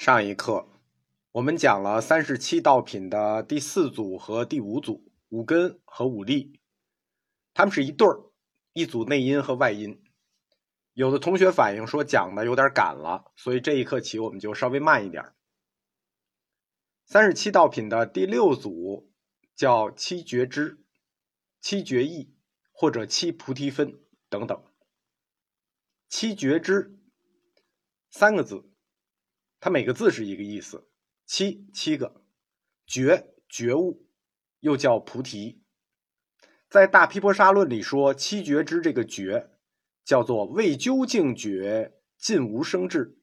上一课我们讲了三十七道品的第四组和第五组，五根和五力，它们是一对儿，一组内因和外因。有的同学反映说讲的有点赶了，所以这一课起我们就稍微慢一点。三十七道品的第六组叫七觉支、七觉意或者七菩提分等等。七觉支三个字。它每个字是一个意思，七七个，觉觉悟，又叫菩提。在《大毗婆沙论》里说，七觉之这个觉，叫做未究竟觉，尽无生智，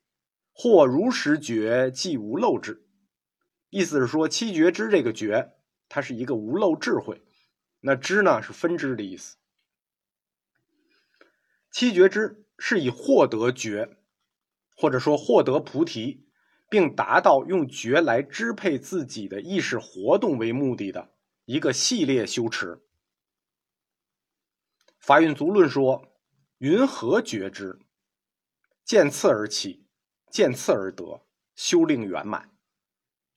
或如实觉，即无漏智。意思是说，七觉之这个觉，它是一个无漏智慧。那知呢，是分支的意思。七觉之是以获得觉，或者说获得菩提。并达到用觉来支配自己的意识活动为目的的一个系列修持。法运足论说：“云何觉之？见次而起，见次而得，修令圆满。”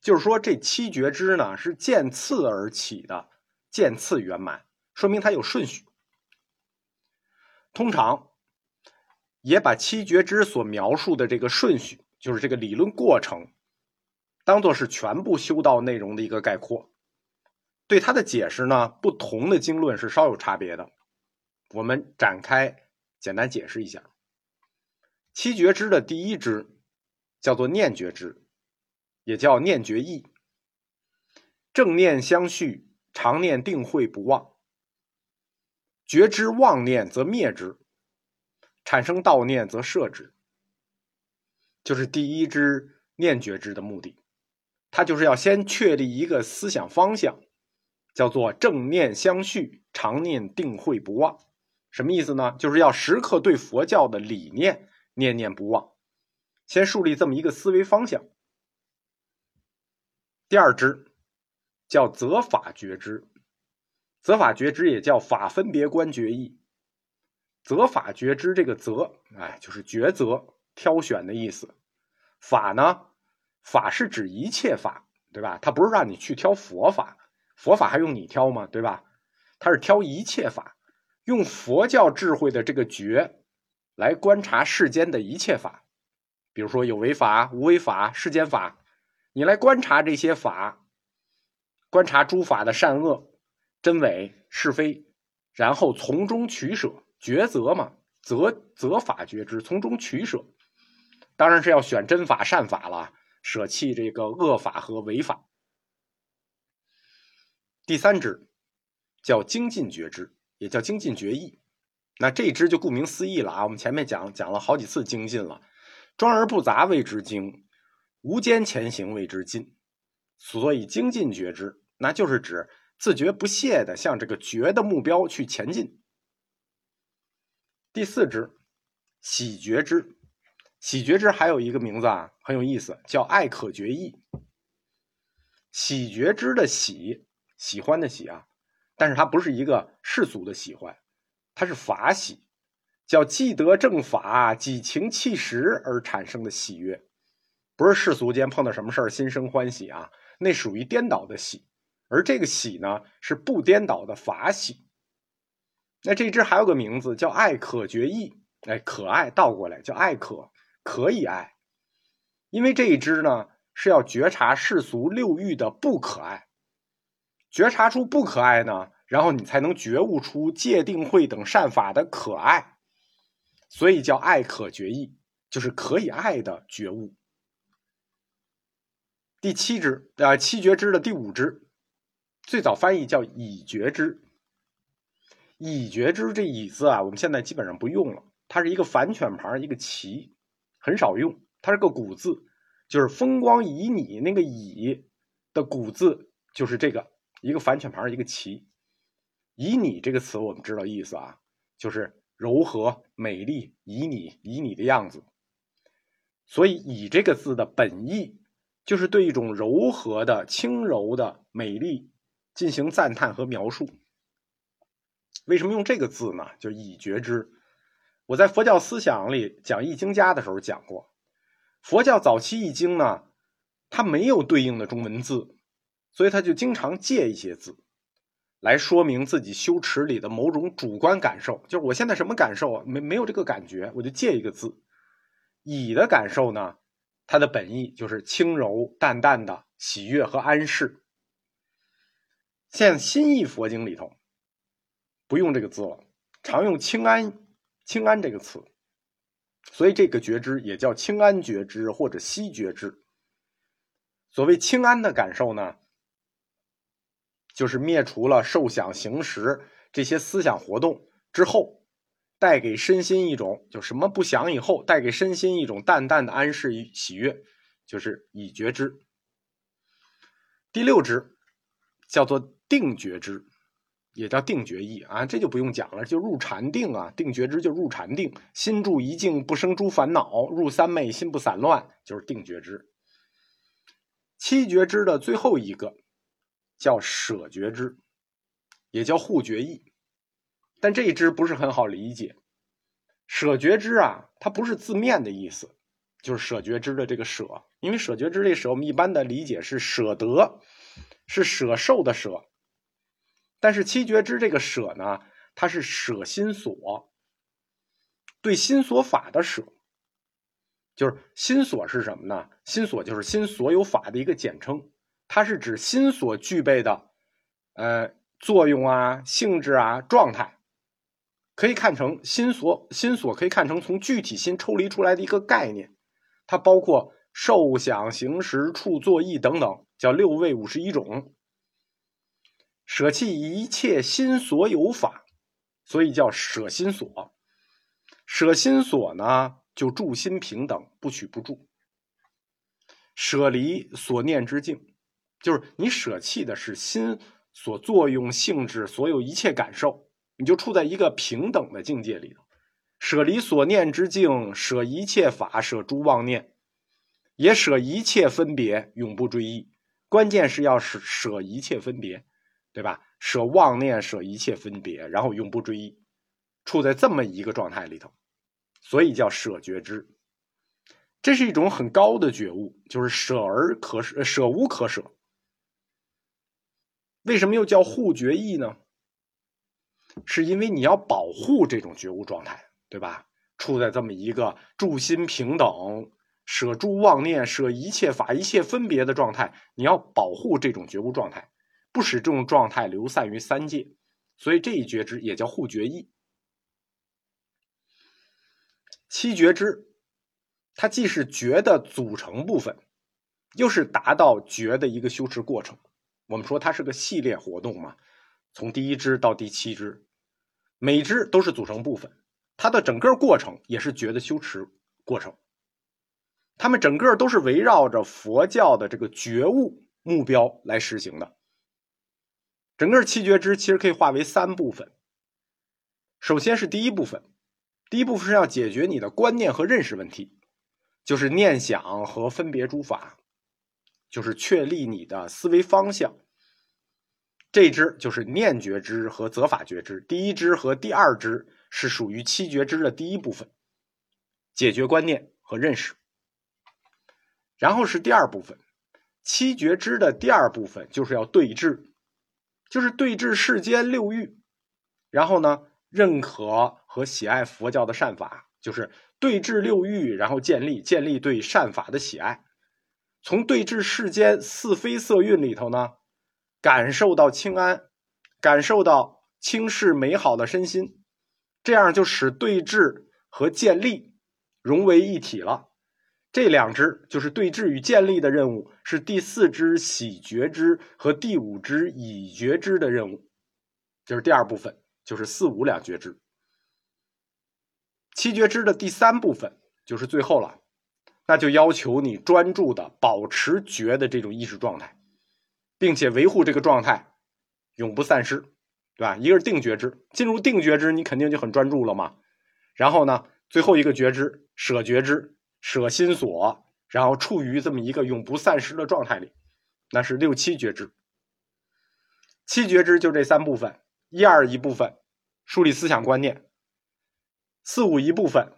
就是说，这七觉知呢是见次而起的，见次圆满，说明它有顺序。通常也把七觉知所描述的这个顺序。就是这个理论过程，当做是全部修道内容的一个概括。对它的解释呢，不同的经论是稍有差别的。我们展开简单解释一下。七觉支的第一支叫做念觉支，也叫念觉意。正念相续，常念定慧不忘。觉知妄念则灭之，产生道念则摄之。就是第一支念觉知的目的，它就是要先确立一个思想方向，叫做正念相续，常念定慧不忘。什么意思呢？就是要时刻对佛教的理念念念不忘，先树立这么一个思维方向。第二支叫择法觉知，择法觉知也叫法分别观觉意。择法觉知这个择，哎，就是抉择。挑选的意思，法呢？法是指一切法，对吧？它不是让你去挑佛法，佛法还用你挑吗？对吧？它是挑一切法，用佛教智慧的这个觉来观察世间的一切法，比如说有为法、无为法、世间法，你来观察这些法，观察诸法的善恶、真伪、是非，然后从中取舍，抉择嘛，择择法觉知，从中取舍。当然是要选真法善法了，舍弃这个恶法和违法。第三支叫精进觉知，也叫精进觉意。那这支就顾名思义了啊。我们前面讲讲了好几次精进了，庄而不杂谓之精，无间前行谓之进。所以精进觉知，那就是指自觉不懈的向这个觉的目标去前进。第四支喜觉知。喜觉知还有一个名字啊，很有意思，叫爱可觉意。喜觉知的喜，喜欢的喜啊，但是它不是一个世俗的喜欢，它是法喜，叫既得正法，几情气实而产生的喜悦，不是世俗间碰到什么事儿心生欢喜啊，那属于颠倒的喜，而这个喜呢是不颠倒的法喜。那这支还有个名字叫爱可觉意，哎，可爱倒过来叫爱可。可以爱，因为这一支呢是要觉察世俗六欲的不可爱，觉察出不可爱呢，然后你才能觉悟出戒定慧等善法的可爱，所以叫爱可觉意，就是可以爱的觉悟。第七支啊，七觉支的第五支，最早翻译叫已觉支。已觉之这已字啊，我们现在基本上不用了，它是一个反犬旁一个齐。很少用，它是个古字，就是风光旖旎那个旖的古字，就是这个一个反犬旁一个齐。旖旎这个词我们知道意思啊，就是柔和、美丽、旖旎、旖旎的样子。所以旖这个字的本意就是对一种柔和的、轻柔的美丽进行赞叹和描述。为什么用这个字呢？就以觉之。我在佛教思想里讲《易经家》的时候讲过，佛教早期《易经》呢它没有对应的中文字，所以他就经常借一些字，来说明自己修持里的某种主观感受。就是我现在什么感受啊？没没有这个感觉，我就借一个字。乙的感受呢，它的本意就是轻柔淡淡的喜悦和安适。现新译佛经里头不用这个字了，常用清安清安这个词，所以这个觉知也叫清安觉知或者息觉知。所谓清安的感受呢，就是灭除了受想行识这些思想活动之后，带给身心一种就什么不想以后，带给身心一种淡淡的安适与喜悦，就是已觉知。第六支叫做定觉知，也叫定觉意啊，这就不用讲了，就入禅定啊，定觉知就入禅定，心住一境不生诸烦恼，入三昧心不散乱，就是定觉知。七觉知的最后一个叫舍觉知，也叫护觉意，但这一支不是很好理解。舍觉知啊，它不是字面的意思，就是舍觉知的这个舍，因为舍觉知这舍，我们一般的理解是舍得，是舍受的舍。但是七觉之这个舍呢，它是舍心所，对心所法的舍。就是心所是什么呢？心所就是心所有法的一个简称，它是指心所具备的，呃，作用啊、性质啊、状态，可以看成心所。心所可以看成从具体心抽离出来的一个概念，它包括受想行识处作意等等，叫六位五十一种。舍弃一切心所有法，所以叫舍心所。舍心所呢？就住心平等，不取不住。舍离所念之境，就是你舍弃的是心所作用性质，所有一切感受，你就处在一个平等的境界里头。舍离所念之境，舍一切法，舍诸妄念，也舍一切分别，永不追忆。关键是要舍舍一切分别，对吧？舍妄念，舍一切分别，然后永不追忆，处在这么一个状态里头。所以叫舍觉知，这是一种很高的觉悟，就是舍而可舍，舍无可舍。为什么又叫护觉意呢？是因为你要保护这种觉悟状态，对吧？处在这么一个住心平等、舍诸妄念、舍一切法、一切分别的状态，你要保护这种觉悟状态，不使这种状态流散于三界。所以这一觉知也叫护觉意。七觉知，它既是觉的组成部分，又是达到觉的一个修持过程。我们说它是个系列活动嘛，从第一支到第七支，每支都是组成部分，它的整个过程也是觉的修持过程。他们整个都是围绕着佛教的这个觉悟目标来实行的。整个七觉知其实可以划为三部分，首先是第一部分。第一部分是要解决你的观念和认识问题，就是念想和分别诸法，就是确立你的思维方向。这支就是念觉知和择法觉知，第一支和第二支是属于七觉知的第一部分，解决观念和认识。然后是第二部分，七觉知的第二部分就是要对治，就是对治世间六欲，然后呢？认可和喜爱佛教的善法，就是对治六欲，然后建立建立对善法的喜爱。从对治世间似非色蕴里头呢，感受到清安，感受到轻视美好的身心，这样就使对治和建立融为一体了。这两支就是对治与建立的任务，是第四支喜觉知和第五支已觉知的任务，就是第二部分。就是四五两觉知，七觉知的第三部分就是最后了，那就要求你专注的保持觉的这种意识状态，并且维护这个状态，永不散失，对吧？一个是定觉知，进入定觉知，你肯定就很专注了嘛。然后呢，最后一个觉知舍觉知，舍心所，然后处于这么一个永不散失的状态里，那是六七觉知。七觉知就这三部分，一二一部分。树立思想观念，四五一部分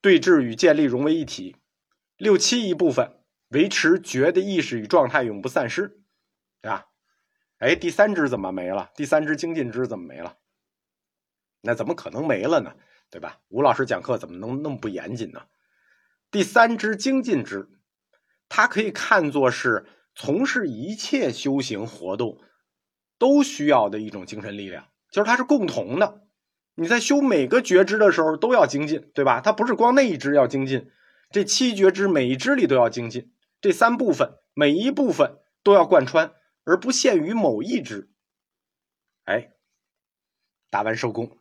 对峙与建立融为一体，六七一部分维持觉的意识与状态永不散失，对吧？哎，第三支怎么没了？第三支精进支怎么没了？那怎么可能没了呢？对吧？吴老师讲课怎么能那么不严谨呢？第三支精进支，它可以看作是从事一切修行活动都需要的一种精神力量，就是它是共同的。你在修每个觉知的时候都要精进，对吧？它不是光那一支要精进，这七觉知每一支里都要精进，这三部分每一部分都要贯穿，而不限于某一支。哎，打完收工，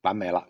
完美了。